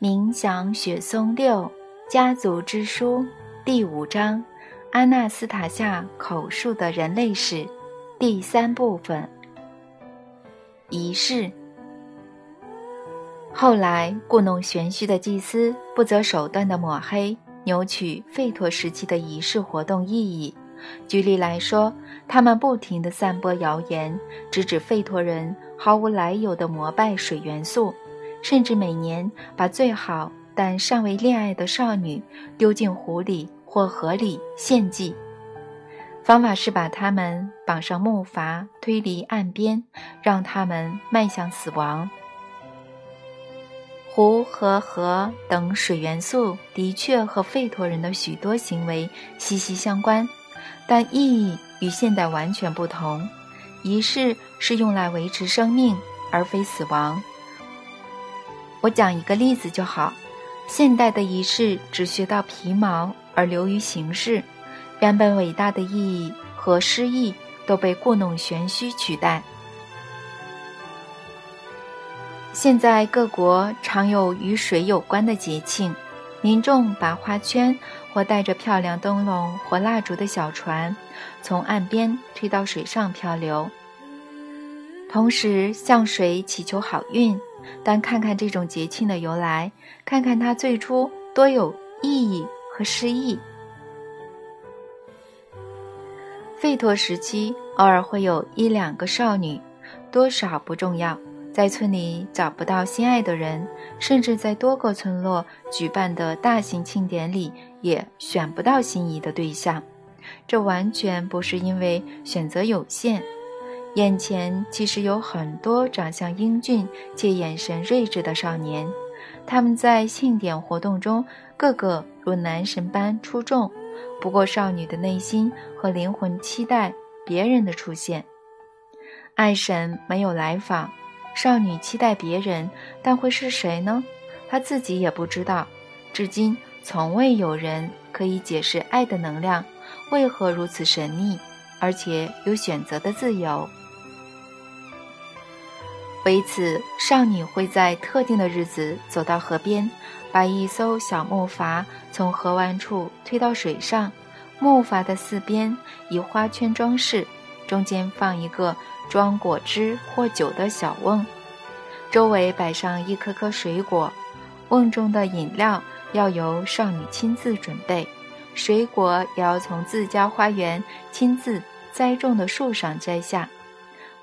冥想雪松六家族之书第五章：阿纳斯塔夏口述的人类史第三部分。仪式。后来，故弄玄虚的祭司不择手段地抹黑、扭曲吠陀时期的仪式活动意义。举例来说，他们不停地散播谣言，直指吠陀人毫无来由地膜拜水元素。甚至每年把最好但尚未恋爱的少女丢进湖里或河里献祭，方法是把她们绑上木筏推离岸边，让她们迈向死亡。湖和河等水元素的确和吠陀人的许多行为息息相关，但意义与现代完全不同。仪式是用来维持生命，而非死亡。我讲一个例子就好，现代的仪式只学到皮毛而流于形式，原本伟大的意义和诗意都被故弄玄虚取代。现在各国常有与水有关的节庆，民众把花圈或带着漂亮灯笼或蜡烛的小船，从岸边推到水上漂流，同时向水祈求好运。但看看这种节庆的由来，看看它最初多有意义和诗意。吠陀时期偶尔会有一两个少女，多少不重要，在村里找不到心爱的人，甚至在多个村落举办的大型庆典里也选不到心仪的对象。这完全不是因为选择有限。眼前其实有很多长相英俊且眼神睿智的少年，他们在庆典活动中个个如男神般出众。不过，少女的内心和灵魂期待别人的出现。爱神没有来访，少女期待别人，但会是谁呢？她自己也不知道。至今，从未有人可以解释爱的能量为何如此神秘，而且有选择的自由。为此，少女会在特定的日子走到河边，把一艘小木筏从河湾处推到水上。木筏的四边以花圈装饰，中间放一个装果汁或酒的小瓮，周围摆上一颗颗水果。瓮中的饮料要由少女亲自准备，水果也要从自家花园亲自栽种的树上摘下。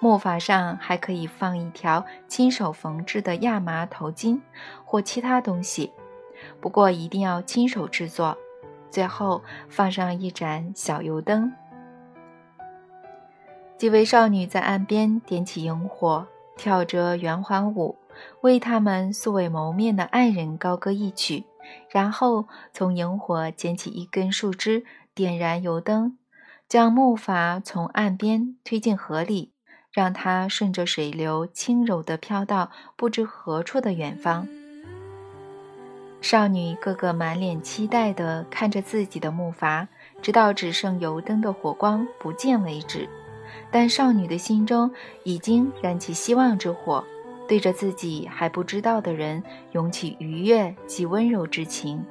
木筏上还可以放一条亲手缝制的亚麻头巾或其他东西，不过一定要亲手制作。最后放上一盏小油灯。几位少女在岸边点起萤火，跳着圆环舞，为他们素未谋面的爱人高歌一曲，然后从萤火捡起一根树枝，点燃油灯，将木筏从岸边推进河里。让它顺着水流轻柔地飘到不知何处的远方。少女个个满脸期待地看着自己的木筏，直到只剩油灯的火光不见为止。但少女的心中已经燃起希望之火，对着自己还不知道的人涌起愉悦及温柔之情。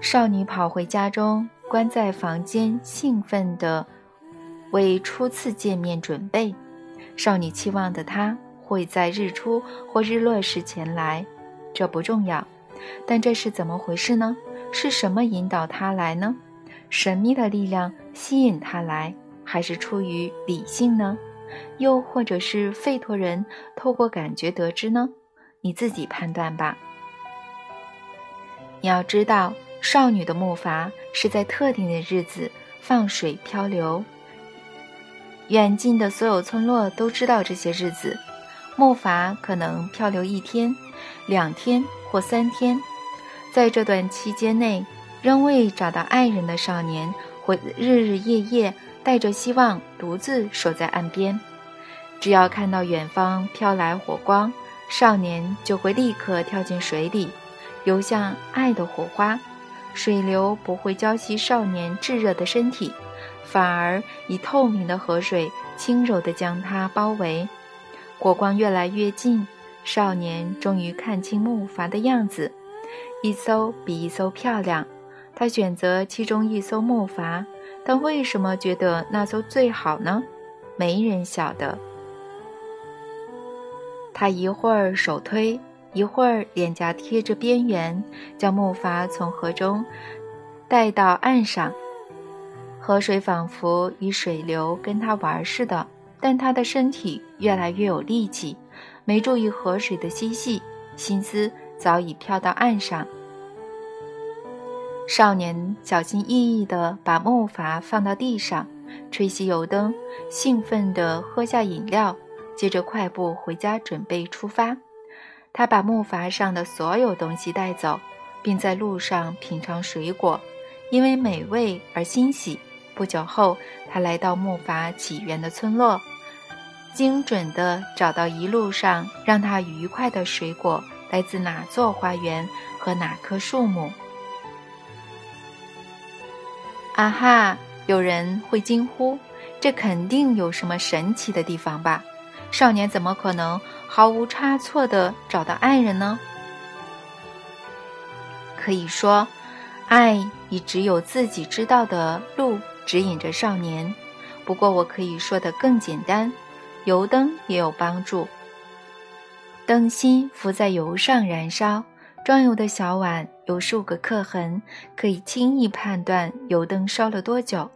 少女跑回家中，关在房间，兴奋地。为初次见面准备，少女期望的他会在日出或日落时前来，这不重要，但这是怎么回事呢？是什么引导他来呢？神秘的力量吸引他来，还是出于理性呢？又或者是费陀人透过感觉得知呢？你自己判断吧。你要知道，少女的木筏是在特定的日子放水漂流。远近的所有村落都知道这些日子，木筏可能漂流一天、两天或三天。在这段期间内，仍未找到爱人的少年会日日夜夜带着希望独自守在岸边。只要看到远方飘来火光，少年就会立刻跳进水里，游向爱的火花。水流不会浇熄少年炙热的身体。反而以透明的河水轻柔地将它包围，火光越来越近，少年终于看清木筏的样子，一艘比一艘漂亮。他选择其中一艘木筏，但为什么觉得那艘最好呢？没人晓得。他一会儿手推，一会儿脸颊贴着边缘，将木筏从河中带到岸上。河水仿佛以水流跟他玩似的，但他的身体越来越有力气，没注意河水的嬉戏，心思早已飘到岸上。少年小心翼翼地把木筏放到地上，吹熄油灯，兴奋地喝下饮料，接着快步回家准备出发。他把木筏上的所有东西带走，并在路上品尝水果，因为美味而欣喜。不久后，他来到木筏起源的村落，精准地找到一路上让他愉快的水果来自哪座花园和哪棵树木。啊哈！有人会惊呼：“这肯定有什么神奇的地方吧？少年怎么可能毫无差错地找到爱人呢？”可以说，爱以只有自己知道的路。指引着少年，不过我可以说的更简单，油灯也有帮助。灯芯浮在油上燃烧，装油的小碗有数个刻痕，可以轻易判断油灯烧了多久。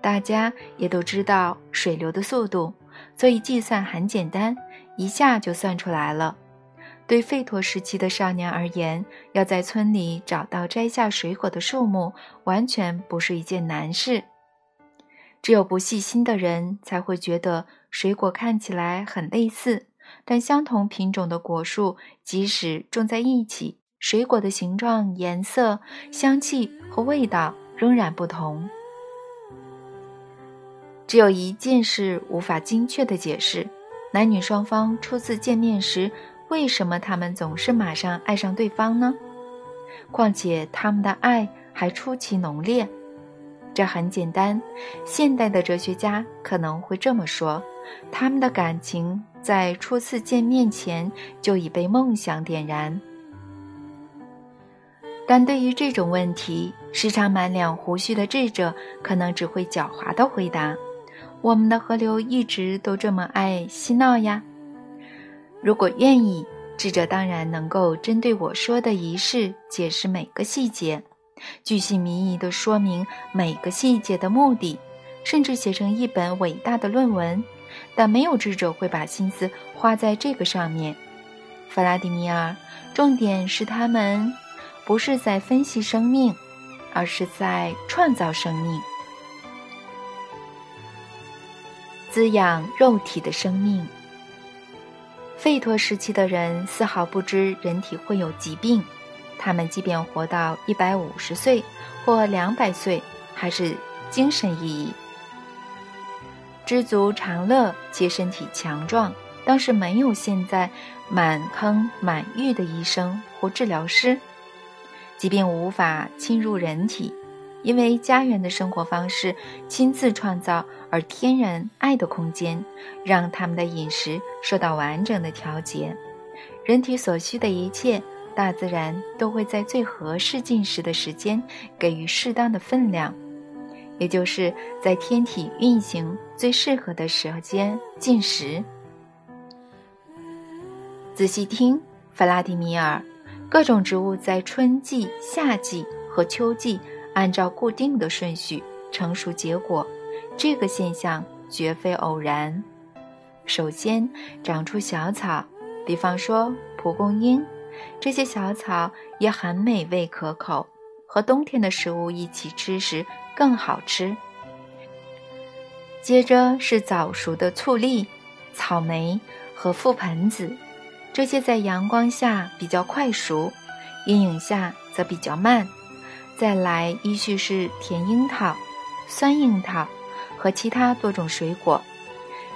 大家也都知道水流的速度，所以计算很简单，一下就算出来了。对费陀时期的少年而言，要在村里找到摘下水果的树木，完全不是一件难事。只有不细心的人才会觉得水果看起来很类似，但相同品种的果树，即使种在一起，水果的形状、颜色、香气和味道仍然不同。只有一件事无法精确的解释：男女双方初次见面时，为什么他们总是马上爱上对方呢？况且他们的爱还出奇浓烈。这很简单，现代的哲学家可能会这么说：他们的感情在初次见面前就已被梦想点燃。但对于这种问题，时常满脸胡须的智者可能只会狡猾的回答：“我们的河流一直都这么爱嬉闹呀。”如果愿意，智者当然能够针对我说的仪式解释每个细节。巨细靡遗地说明每个细节的目的，甚至写成一本伟大的论文，但没有智者会把心思花在这个上面。弗拉迪米尔，重点是他们不是在分析生命，而是在创造生命，滋养肉体的生命。费陀时期的人丝毫不知人体会有疾病。他们即便活到一百五十岁或两百岁，还是精神奕奕、知足常乐且身体强壮。当时没有现在满坑满玉的医生或治疗师，疾病无法侵入人体，因为家园的生活方式亲自创造而天然爱的空间，让他们的饮食受到完整的调节，人体所需的一切。大自然都会在最合适进食的时间给予适当的分量，也就是在天体运行最适合的时间进食。仔细听，弗拉迪米尔，各种植物在春季、夏季和秋季按照固定的顺序成熟结果，这个现象绝非偶然。首先长出小草，比方说蒲公英。这些小草也很美味可口，和冬天的食物一起吃时更好吃。接着是早熟的醋栗、草莓和覆盆子，这些在阳光下比较快熟，阴影下则比较慢。再来依序是甜樱桃、酸樱桃和其他多种水果、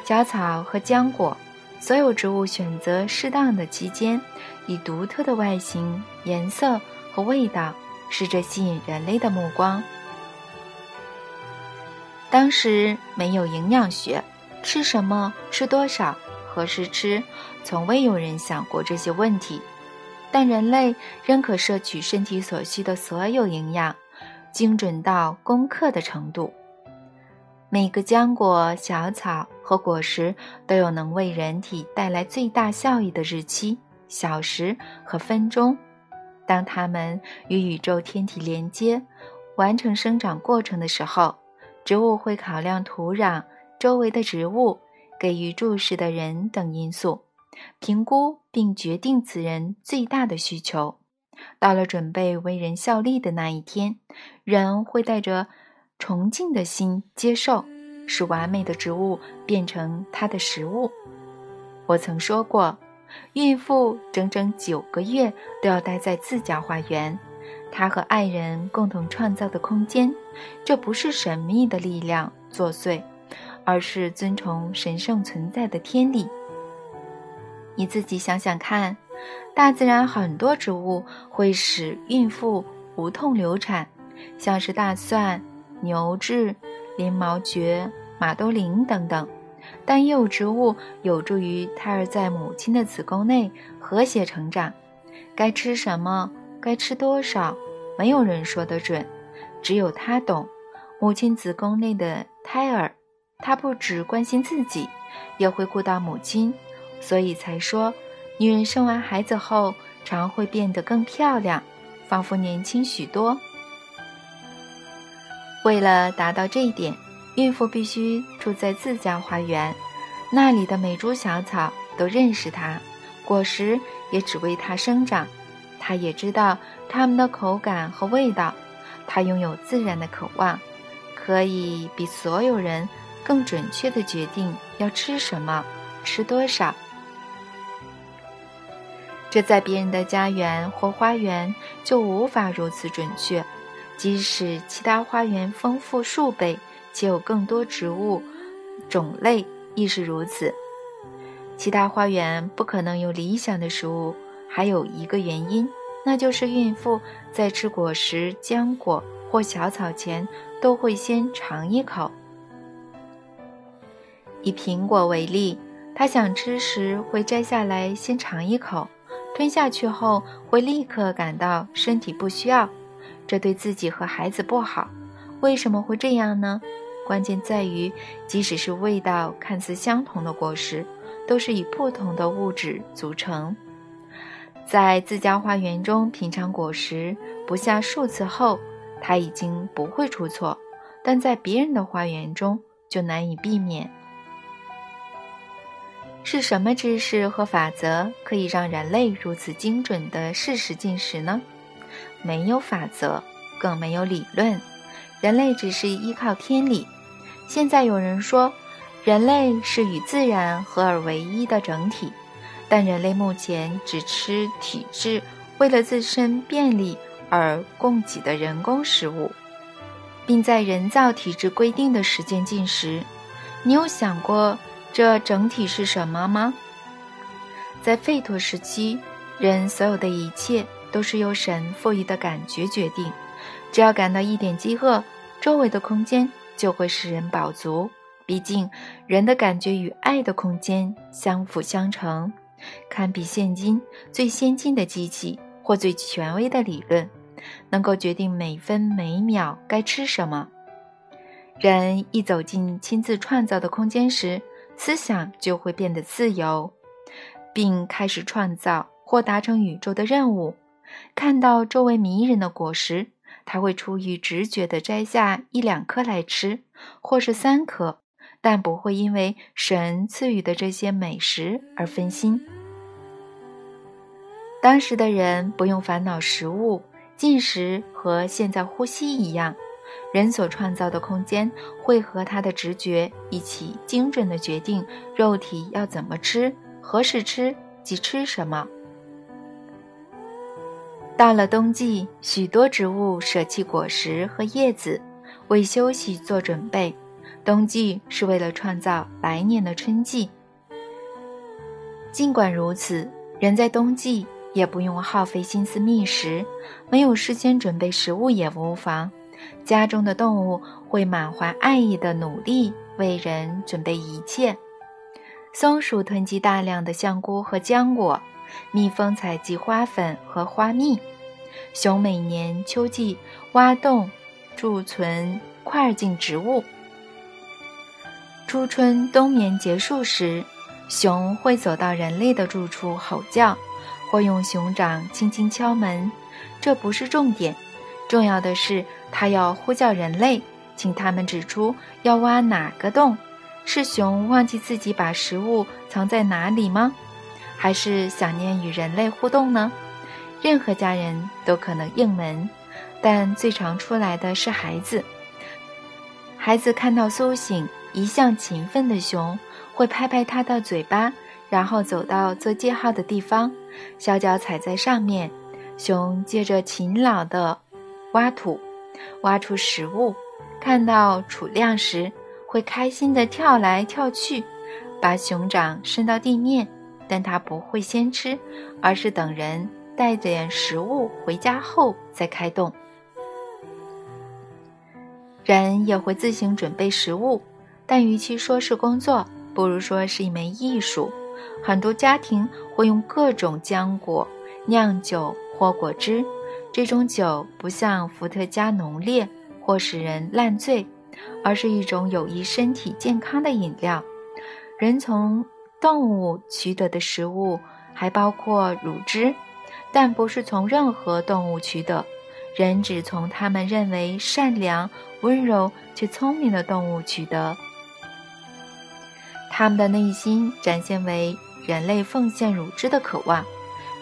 小草和浆果。所有植物选择适当的期间。以独特的外形、颜色和味道，试着吸引人类的目光。当时没有营养学，吃什么、吃多少何时吃，从未有人想过这些问题。但人类仍可摄取身体所需的所有营养，精准到攻克的程度。每个浆果、小草和果实都有能为人体带来最大效益的日期、小时和分钟。当它们与宇宙天体连接，完成生长过程的时候，植物会考量土壤、周围的植物、给予注视的人等因素。评估并决定此人最大的需求。到了准备为人效力的那一天，人会带着崇敬的心接受，使完美的植物变成他的食物。我曾说过，孕妇整整九个月都要待在自家花园，她和爱人共同创造的空间。这不是神秘的力量作祟，而是遵从神圣存在的天理。你自己想想看，大自然很多植物会使孕妇无痛流产，像是大蒜、牛至、鳞毛蕨、马兜铃等等。但也有植物有助于胎儿在母亲的子宫内和谐成长。该吃什么，该吃多少，没有人说得准，只有他懂。母亲子宫内的胎儿，他不只关心自己，也会顾到母亲。所以才说，女人生完孩子后常会变得更漂亮，仿佛年轻许多。为了达到这一点，孕妇必须住在自家花园，那里的每株小草都认识她，果实也只为她生长。她也知道它们的口感和味道。她拥有自然的渴望，可以比所有人更准确地决定要吃什么，吃多少。这在别人的家园或花园就无法如此准确，即使其他花园丰富数倍且有更多植物种类亦是如此。其他花园不可能有理想的食物，还有一个原因，那就是孕妇在吃果实、浆果或小草前都会先尝一口。以苹果为例，她想吃时会摘下来先尝一口。吞下去后会立刻感到身体不需要，这对自己和孩子不好。为什么会这样呢？关键在于，即使是味道看似相同的果实，都是以不同的物质组成。在自家花园中品尝果实不下数次后，他已经不会出错；但在别人的花园中就难以避免。是什么知识和法则可以让人类如此精准的适时进食呢？没有法则，更没有理论，人类只是依靠天理。现在有人说，人类是与自然合而为一的整体，但人类目前只吃体质为了自身便利而供给的人工食物，并在人造体质规定的时间进食。你有想过？这整体是什么吗？在吠陀时期，人所有的一切都是由神赋予的感觉决定。只要感到一点饥饿，周围的空间就会使人饱足。毕竟，人的感觉与爱的空间相辅相成，堪比现今最先进的机器或最权威的理论，能够决定每分每秒该吃什么。人一走进亲自创造的空间时，思想就会变得自由，并开始创造或达成宇宙的任务。看到周围迷人的果实，他会出于直觉地摘下一两颗来吃，或是三颗，但不会因为神赐予的这些美食而分心。当时的人不用烦恼食物进食，和现在呼吸一样。人所创造的空间会和他的直觉一起精准地决定肉体要怎么吃、何时吃及吃什么。到了冬季，许多植物舍弃果实和叶子，为休息做准备。冬季是为了创造来年的春季。尽管如此，人在冬季也不用耗费心思觅食，没有事先准备食物也无妨。家中的动物会满怀爱意的努力为人准备一切。松鼠囤积大量的香菇和浆果，蜜蜂采集花粉和花蜜，熊每年秋季挖洞贮存块茎植物。初春冬眠结束时，熊会走到人类的住处吼叫，或用熊掌轻轻敲门。这不是重点，重要的是它要呼叫人类，请他们指出要挖哪个洞。是熊忘记自己把食物藏在哪里吗？还是想念与人类互动呢？任何家人都可能应门，但最常出来的是孩子。孩子看到苏醒、一向勤奋的熊，会拍拍它的嘴巴，然后走到做记号的地方，小脚踩在上面。熊借着勤劳的挖土，挖出食物。看到储量时，会开心地跳来跳去，把熊掌伸到地面，但它不会先吃，而是等人带点食物回家后再开动。人也会自行准备食物，但与其说是工作，不如说是一门艺术。很多家庭会用各种浆果酿酒或果汁，这种酒不像伏特加浓烈或使人烂醉。而是一种有益身体健康的饮料。人从动物取得的食物还包括乳汁，但不是从任何动物取得。人只从他们认为善良、温柔却聪明的动物取得。他们的内心展现为人类奉献乳汁的渴望。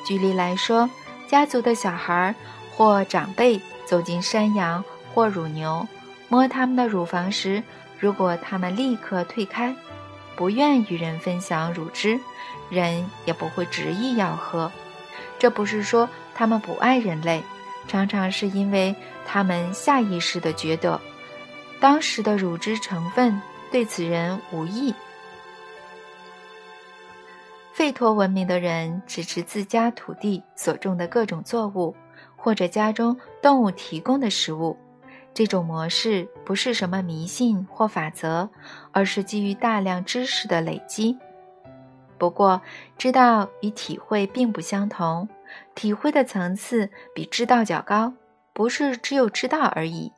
举例来说，家族的小孩或长辈走进山羊或乳牛。摸他们的乳房时，如果他们立刻退开，不愿与人分享乳汁，人也不会执意要喝。这不是说他们不爱人类，常常是因为他们下意识地觉得，当时的乳汁成分对此人无益。吠陀文明的人只吃自家土地所种的各种作物，或者家中动物提供的食物。这种模式不是什么迷信或法则，而是基于大量知识的累积。不过，知道与体会并不相同，体会的层次比知道较高。不是只有知道而已，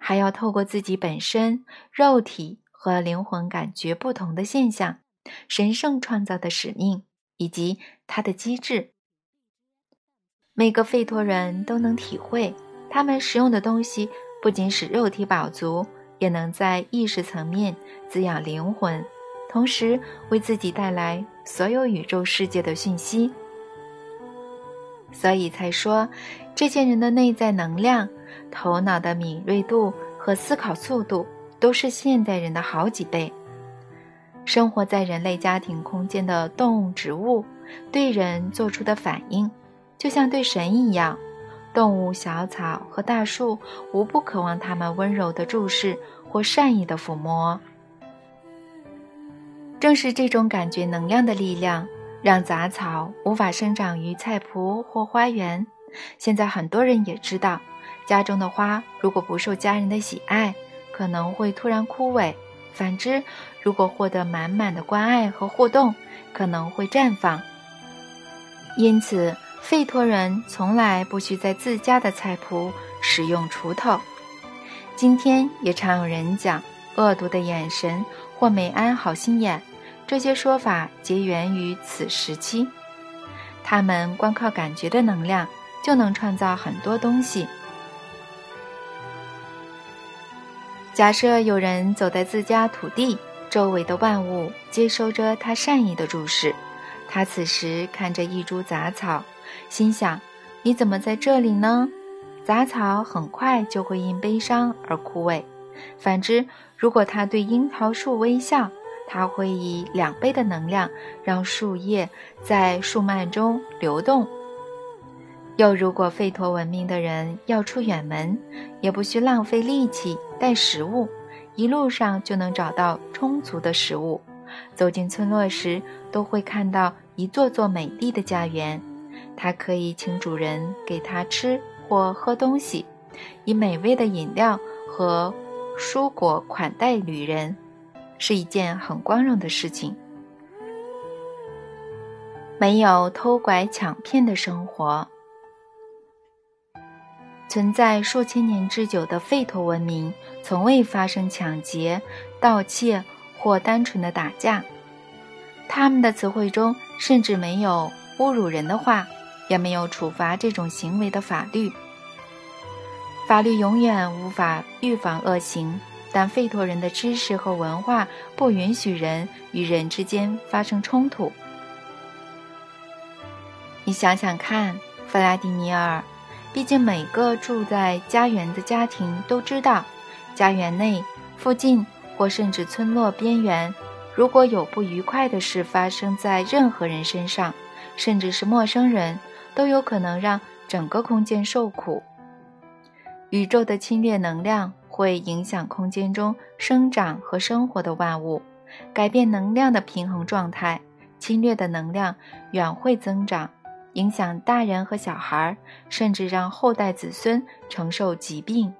还要透过自己本身肉体和灵魂感觉不同的现象、神圣创造的使命以及它的机制。每个费托人都能体会，他们使用的东西。不仅使肉体饱足，也能在意识层面滋养灵魂，同时为自己带来所有宇宙世界的讯息。所以才说，这些人的内在能量、头脑的敏锐度和思考速度都是现代人的好几倍。生活在人类家庭空间的动物、植物，对人做出的反应，就像对神一样。动物、小草和大树无不渴望他们温柔的注视或善意的抚摸。正是这种感觉能量的力量，让杂草无法生长于菜圃或花园。现在很多人也知道，家中的花如果不受家人的喜爱，可能会突然枯萎；反之，如果获得满满的关爱和互动，可能会绽放。因此。费托人从来不需在自家的菜圃使用锄头。今天也常有人讲恶毒的眼神或没安好心眼，这些说法皆源于此时期。他们光靠感觉的能量就能创造很多东西。假设有人走在自家土地，周围的万物接收着他善意的注视，他此时看着一株杂草。心想：“你怎么在这里呢？”杂草很快就会因悲伤而枯萎。反之，如果他对樱桃树微笑，他会以两倍的能量让树叶在树蔓中流动。又如果吠陀文明的人要出远门，也不需浪费力气带食物，一路上就能找到充足的食物。走进村落时，都会看到一座座美丽的家园。他可以请主人给他吃或喝东西，以美味的饮料和蔬果款待旅人，是一件很光荣的事情。没有偷拐抢骗的生活。存在数千年之久的吠陀文明，从未发生抢劫、盗窃或单纯的打架。他们的词汇中甚至没有侮辱人的话，也没有处罚这种行为的法律。法律永远无法预防恶行，但吠陀人的知识和文化不允许人与人之间发生冲突。你想想看，弗拉迪米尔。毕竟，每个住在家园的家庭都知道，家园内、附近或甚至村落边缘，如果有不愉快的事发生在任何人身上，甚至是陌生人，都有可能让整个空间受苦。宇宙的侵略能量会影响空间中生长和生活的万物，改变能量的平衡状态。侵略的能量远会增长。影响大人和小孩，甚至让后代子孙承受疾病。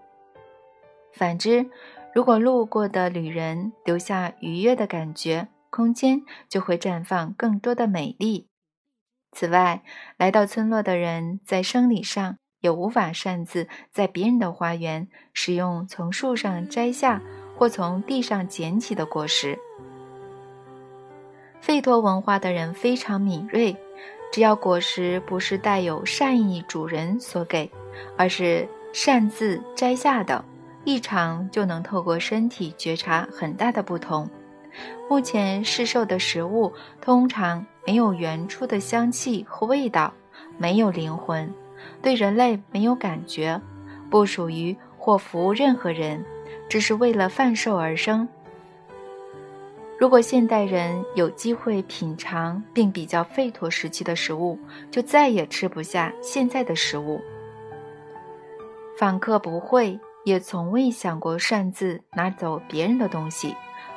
反之，如果路过的旅人留下愉悦的感觉，空间就会绽放更多的美丽。此外，来到村落的人在生理上也无法擅自在别人的花园使用从树上摘下或从地上捡起的果实。费陀文化的人非常敏锐。只要果实不是带有善意主人所给，而是擅自摘下的，异常就能透过身体觉察很大的不同。目前市售的食物通常没有原初的香气和味道，没有灵魂，对人类没有感觉，不属于或服务任何人，只是为了贩售而生。如果现代人有机会品尝并比较吠陀时期的食物，就再也吃不下现在的食物。访客不会，也从未想过擅自拿走别人的东西，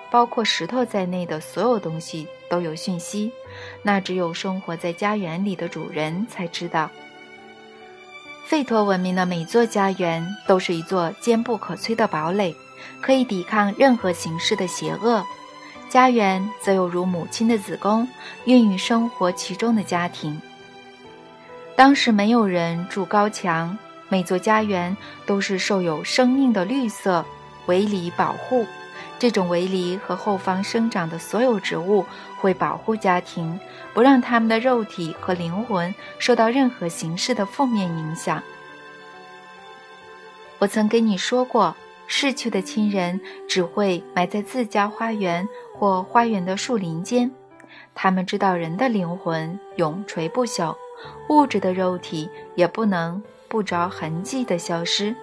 包括石头在内的所有东西都有讯息，那只有生活在家园里的主人才知道。吠陀文明的每座家园都是一座坚不可摧的堡垒，可以抵抗任何形式的邪恶。家园则有如母亲的子宫，孕育生活其中的家庭。当时没有人筑高墙，每座家园都是受有生命的绿色围篱保护。这种围篱和后方生长的所有植物会保护家庭，不让他们的肉体和灵魂受到任何形式的负面影响。我曾跟你说过。逝去的亲人只会埋在自家花园或花园的树林间。他们知道人的灵魂永垂不朽，物质的肉体也不能不着痕迹地消失。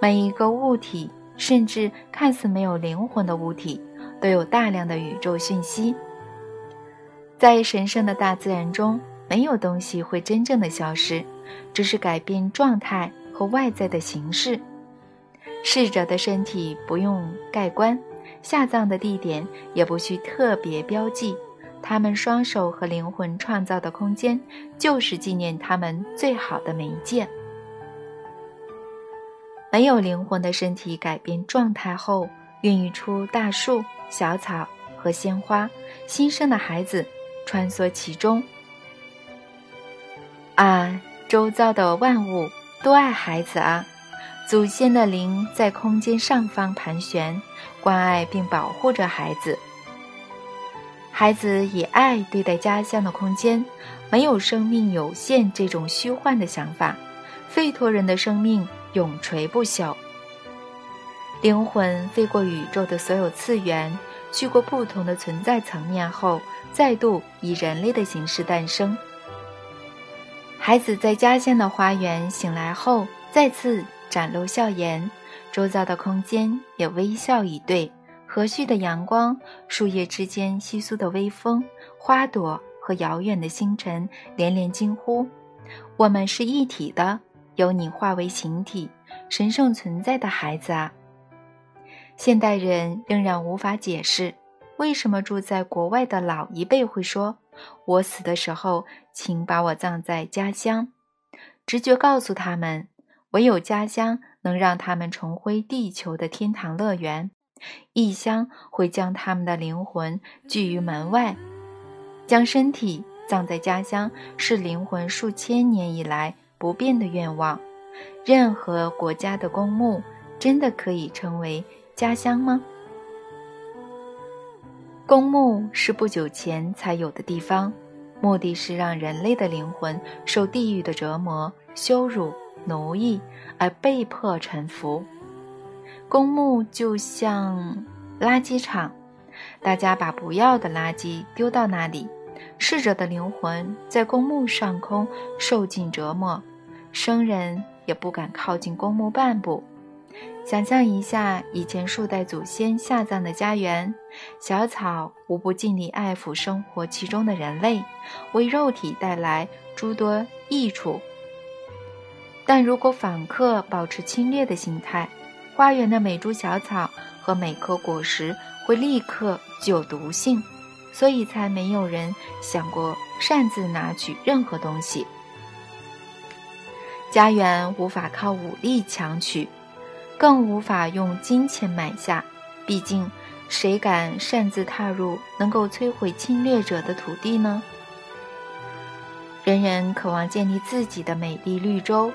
每一个物体，甚至看似没有灵魂的物体，都有大量的宇宙讯息。在神圣的大自然中，没有东西会真正的消失，只是改变状态和外在的形式。逝者的身体不用盖棺，下葬的地点也不需特别标记。他们双手和灵魂创造的空间，就是纪念他们最好的媒介。没有灵魂的身体改变状态后，孕育出大树、小草和鲜花，新生的孩子穿梭其中。啊，周遭的万物都爱孩子啊！祖先的灵在空间上方盘旋，关爱并保护着孩子。孩子以爱对待家乡的空间，没有生命有限这种虚幻的想法。费托人的生命永垂不朽。灵魂飞过宇宙的所有次元，去过不同的存在层面后，再度以人类的形式诞生。孩子在家乡的花园醒来后，再次。展露笑颜，周遭的空间也微笑以对。和煦的阳光，树叶之间稀疏的微风，花朵和遥远的星辰连连惊呼：“我们是一体的，由你化为形体，神圣存在的孩子啊！”现代人仍然无法解释，为什么住在国外的老一辈会说：“我死的时候，请把我葬在家乡。”直觉告诉他们。唯有家乡能让他们重回地球的天堂乐园，异乡会将他们的灵魂拒于门外，将身体葬在家乡是灵魂数千年以来不变的愿望。任何国家的公墓真的可以称为家乡吗？公墓是不久前才有的地方，目的是让人类的灵魂受地狱的折磨、羞辱、奴役而被迫臣服。公墓就像垃圾场，大家把不要的垃圾丢到那里。逝者的灵魂在公墓上空受尽折磨，生人也不敢靠近公墓半步。想象一下以前数代祖先下葬的家园，小草无不尽力爱抚生活其中的人类，为肉体带来诸多益处。但如果访客保持侵略的心态，花园的每株小草和每颗果实会立刻具有毒性。所以才没有人想过擅自拿取任何东西。家园无法靠武力强取，更无法用金钱买下。毕竟，谁敢擅自踏入能够摧毁侵略者的土地呢？人人渴望建立自己的美丽绿洲，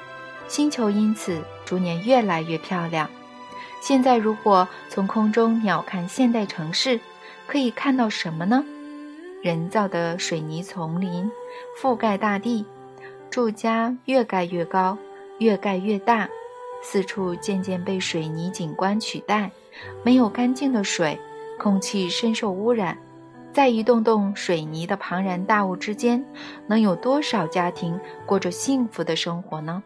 星球因此逐年越来越漂亮。现在，如果从空中鸟瞰现代城市，可以看到什么呢？人造的水泥丛林覆盖大地，住家越盖越高，越盖越大，四处渐渐被水泥景观取代。没有干净的水，空气深受污染。在一栋栋水泥的庞然大物之间，能有多少家庭过着幸福的生活呢？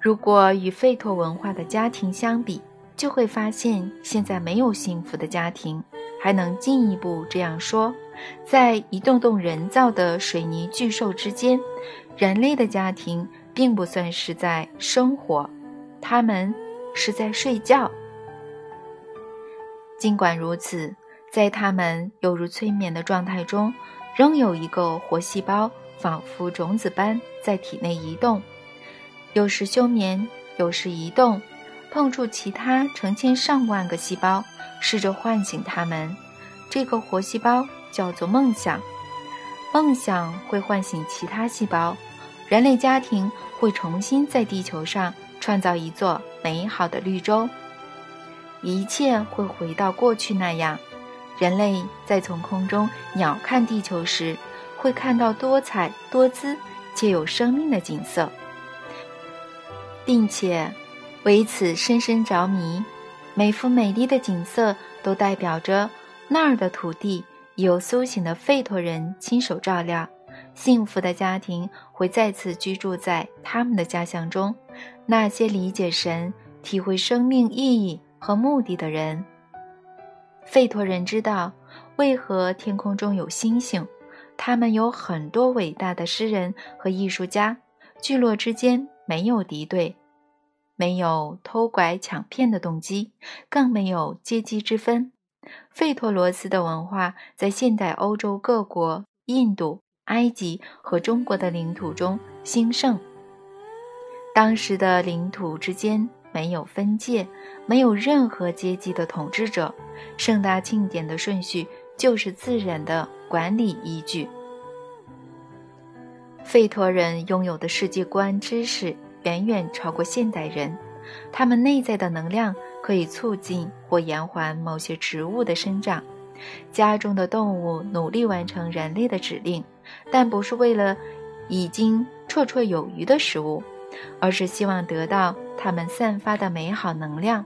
如果与费托文化的家庭相比，就会发现，现在没有幸福的家庭。还能进一步这样说，在一栋栋人造的水泥巨兽之间，人类的家庭并不算是在生活，他们是在睡觉。尽管如此，在他们犹如催眠的状态中，仍有一个活细胞，仿佛种子般在体内移动，有时休眠，有时移动。碰触其他成千上万个细胞，试着唤醒它们。这个活细胞叫做梦想，梦想会唤醒其他细胞，人类家庭会重新在地球上创造一座美好的绿洲，一切会回到过去那样。人类在从空中鸟瞰地球时，会看到多彩多姿且有生命的景色，并且。为此深深着迷，每幅美丽的景色都代表着那儿的土地由苏醒的费托人亲手照料。幸福的家庭会再次居住在他们的家乡中。那些理解神、体会生命意义和目的的人，费托人知道为何天空中有星星。他们有很多伟大的诗人和艺术家，聚落之间没有敌对。没有偷拐抢骗的动机，更没有阶级之分。费托罗斯的文化在现代欧洲各国、印度、埃及和中国的领土中兴盛。当时的领土之间没有分界，没有任何阶级的统治者。盛大庆典的顺序就是自然的管理依据。费托人拥有的世界观知识。远远超过现代人，他们内在的能量可以促进或延缓某些植物的生长。家中的动物努力完成人类的指令，但不是为了已经绰绰有余的食物，而是希望得到它们散发的美好能量。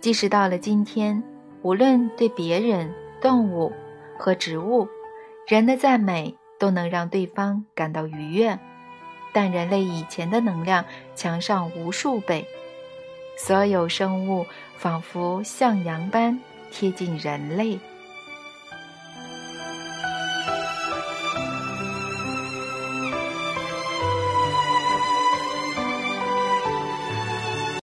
即使到了今天，无论对别人、动物和植物，人的赞美都能让对方感到愉悦。但人类以前的能量强上无数倍，所有生物仿佛向阳般贴近人类。